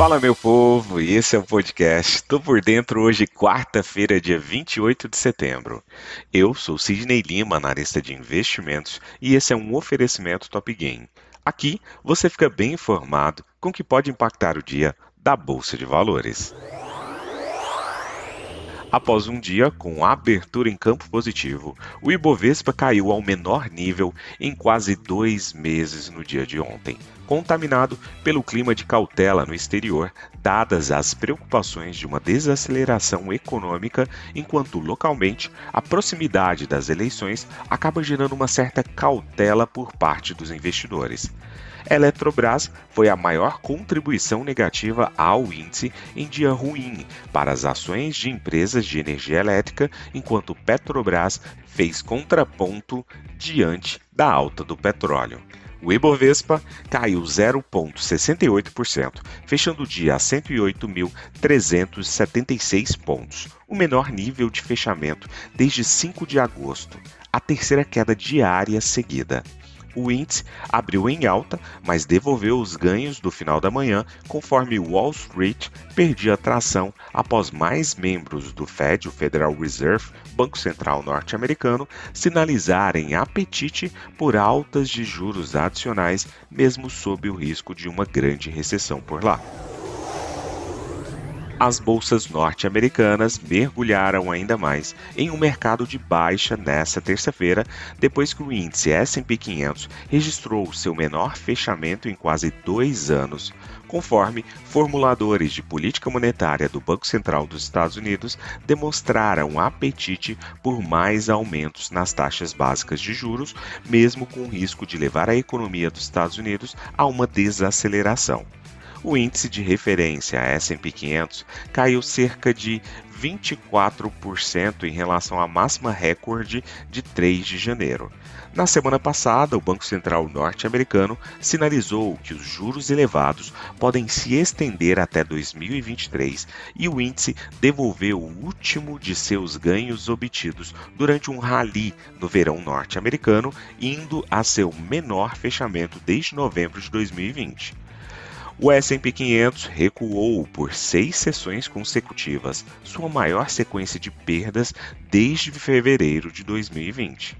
Fala, meu povo, e esse é o podcast. Tô por dentro hoje, quarta-feira, dia 28 de setembro. Eu sou Sidney Lima, analista de investimentos, e esse é um oferecimento Top Game. Aqui você fica bem informado com o que pode impactar o dia da Bolsa de Valores. Após um dia com abertura em campo positivo, o Ibovespa caiu ao menor nível em quase dois meses no dia de ontem, contaminado pelo clima de cautela no exterior, dadas as preocupações de uma desaceleração econômica, enquanto localmente a proximidade das eleições acaba gerando uma certa cautela por parte dos investidores. Eletrobras foi a maior contribuição negativa ao índice em dia ruim para as ações de empresas de energia elétrica, enquanto Petrobras fez contraponto diante da alta do petróleo. O Ibovespa caiu 0,68%, fechando o dia a 108.376 pontos, o menor nível de fechamento desde 5 de agosto, a terceira queda diária seguida. O índice abriu em alta, mas devolveu os ganhos do final da manhã, conforme Wall Street perdia tração após mais membros do Fed, o Federal Reserve, Banco Central norte-americano, sinalizarem apetite por altas de juros adicionais, mesmo sob o risco de uma grande recessão por lá as bolsas norte-americanas mergulharam ainda mais em um mercado de baixa nesta terça-feira, depois que o índice S&P 500 registrou seu menor fechamento em quase dois anos, conforme formuladores de política monetária do Banco Central dos Estados Unidos demonstraram apetite por mais aumentos nas taxas básicas de juros, mesmo com o risco de levar a economia dos Estados Unidos a uma desaceleração o índice de referência S&P 500 caiu cerca de 24% em relação à máxima recorde de 3 de janeiro. Na semana passada, o Banco Central norte-americano sinalizou que os juros elevados podem se estender até 2023 e o índice devolveu o último de seus ganhos obtidos durante um rally no verão norte-americano, indo a seu menor fechamento desde novembro de 2020. O S&P 500 recuou por seis sessões consecutivas, sua maior sequência de perdas desde fevereiro de 2020.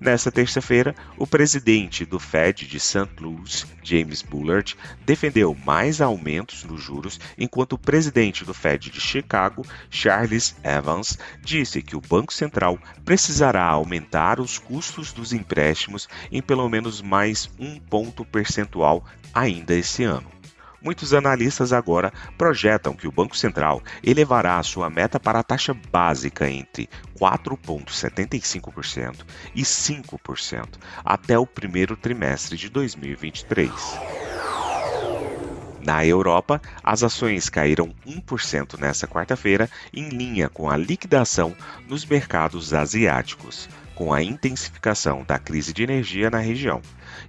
Nesta terça-feira, o presidente do Fed de St. Louis, James Bullard, defendeu mais aumentos nos juros, enquanto o presidente do Fed de Chicago, Charles Evans, disse que o Banco Central precisará aumentar os custos dos empréstimos em pelo menos mais um ponto percentual ainda esse ano. Muitos analistas agora projetam que o Banco Central elevará a sua meta para a taxa básica entre 4,75% e 5% até o primeiro trimestre de 2023. Na Europa, as ações caíram 1% nesta quarta-feira, em linha com a liquidação nos mercados asiáticos, com a intensificação da crise de energia na região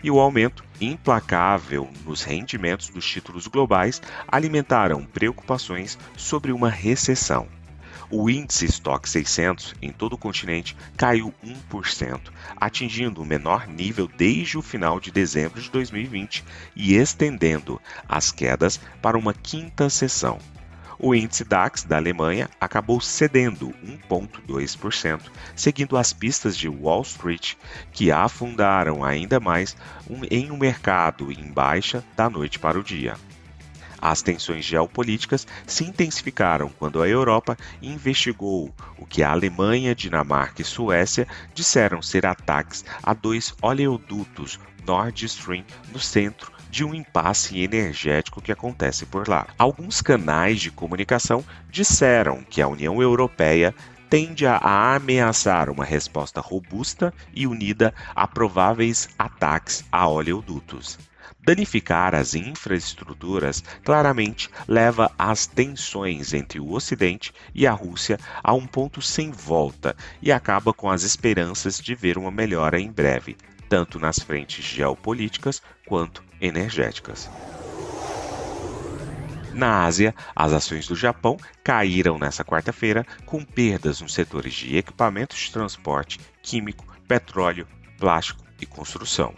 e o aumento implacável nos rendimentos dos títulos globais alimentaram preocupações sobre uma recessão. O índice Stock 600 em todo o continente caiu 1%, atingindo o menor nível desde o final de dezembro de 2020 e estendendo as quedas para uma quinta sessão. O índice DAX da Alemanha acabou cedendo 1,2%, seguindo as pistas de Wall Street, que afundaram ainda mais em um mercado em baixa da noite para o dia. As tensões geopolíticas se intensificaram quando a Europa investigou o que a Alemanha, Dinamarca e Suécia disseram ser ataques a dois oleodutos Nord Stream no centro de um impasse energético que acontece por lá. Alguns canais de comunicação disseram que a União Europeia tende a ameaçar uma resposta robusta e unida a prováveis ataques a oleodutos. Danificar as infraestruturas claramente leva as tensões entre o Ocidente e a Rússia a um ponto sem volta e acaba com as esperanças de ver uma melhora em breve, tanto nas frentes geopolíticas quanto energéticas. Na Ásia, as ações do Japão caíram nesta quarta-feira, com perdas nos setores de equipamentos de transporte, químico, petróleo, plástico e construção.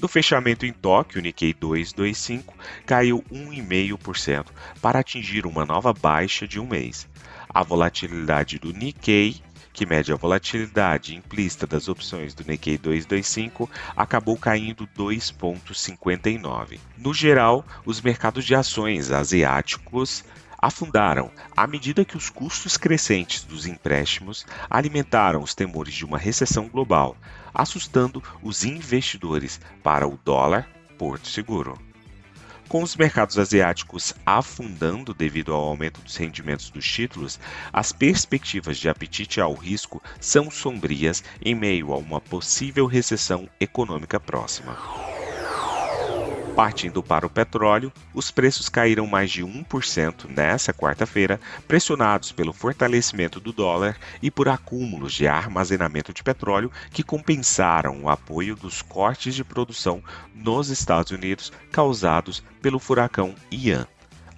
No fechamento em Tóquio, o Nikkei 225 caiu 1,5% para atingir uma nova baixa de um mês. A volatilidade do Nikkei que mede a volatilidade implícita das opções do Nikkei 225, acabou caindo 2,59. No geral, os mercados de ações asiáticos afundaram à medida que os custos crescentes dos empréstimos alimentaram os temores de uma recessão global, assustando os investidores para o dólar porto seguro. Com os mercados asiáticos afundando devido ao aumento dos rendimentos dos títulos, as perspectivas de apetite ao risco são sombrias em meio a uma possível recessão econômica próxima. Partindo para o petróleo, os preços caíram mais de 1% nesta quarta-feira, pressionados pelo fortalecimento do dólar e por acúmulos de armazenamento de petróleo que compensaram o apoio dos cortes de produção nos Estados Unidos causados pelo furacão Ian.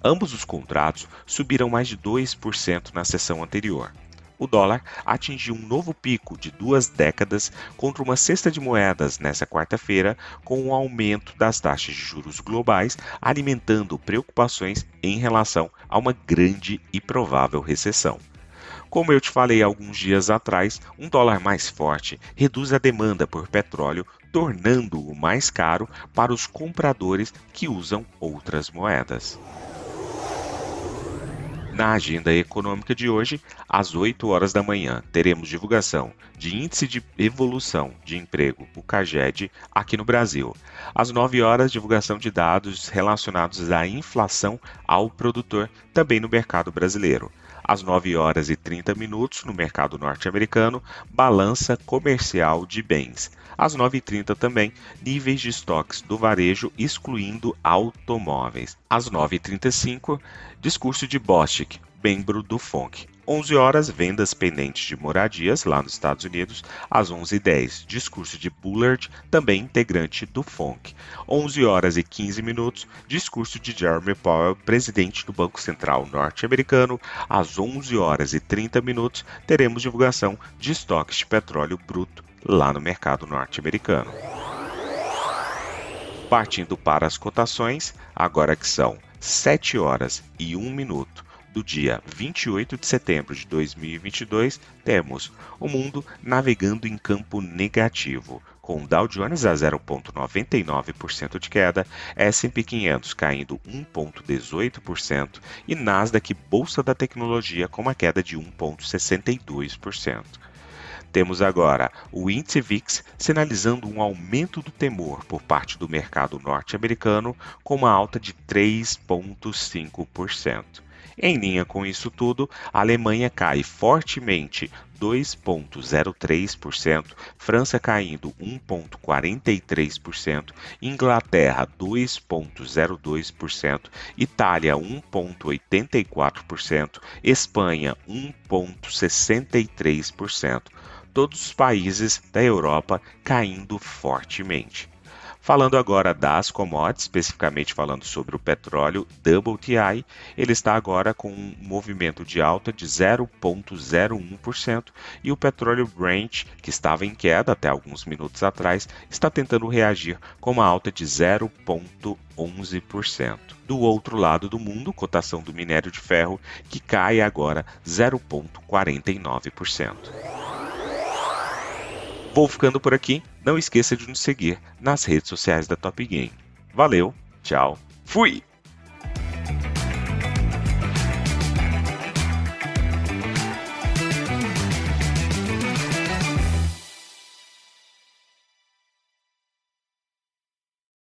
Ambos os contratos subiram mais de 2% na sessão anterior o dólar atingiu um novo pico de duas décadas contra uma cesta de moedas nesta quarta-feira, com o um aumento das taxas de juros globais alimentando preocupações em relação a uma grande e provável recessão. Como eu te falei alguns dias atrás, um dólar mais forte reduz a demanda por petróleo, tornando-o mais caro para os compradores que usam outras moedas. Na agenda econômica de hoje, às 8 horas da manhã, teremos divulgação de Índice de Evolução de Emprego, o CAGED, aqui no Brasil. Às 9 horas, divulgação de dados relacionados à inflação ao produtor, também no mercado brasileiro. Às 9 horas e 30 minutos, no mercado norte-americano, balança comercial de bens. Às 9h30 também, níveis de estoques do varejo, excluindo automóveis. Às 9h35, discurso de Bostic, membro do FONC. 11 horas, vendas pendentes de moradias lá nos Estados Unidos. Às 11h10, discurso de Bullard, também integrante do FONC. 11 horas e 15 minutos, discurso de Jeremy Powell, presidente do Banco Central norte-americano. Às 11 horas e 30 minutos, teremos divulgação de estoques de petróleo bruto lá no mercado norte-americano. Partindo para as cotações, agora que são 7 horas e 1 minuto do dia 28 de setembro de 2022, temos o mundo navegando em campo negativo, com Dow Jones a 0,99% de queda, S&P 500 caindo 1,18% e Nasdaq Bolsa da Tecnologia com uma queda de 1,62%. Temos agora o índice VIX sinalizando um aumento do temor por parte do mercado norte-americano, com uma alta de 3,5%. Em linha com isso tudo, a Alemanha cai fortemente 2,03%, França caindo 1,43%, Inglaterra 2,02%, Itália 1,84%, Espanha 1,63%. Todos os países da Europa caindo fortemente. Falando agora das commodities, especificamente falando sobre o petróleo WTI, ele está agora com um movimento de alta de 0,01% e o petróleo Brent, que estava em queda até alguns minutos atrás, está tentando reagir com uma alta de 0,11%. Do outro lado do mundo, cotação do minério de ferro, que cai agora 0,49%. Vou ficando por aqui. Não esqueça de nos seguir nas redes sociais da Top Game. Valeu, tchau, fui!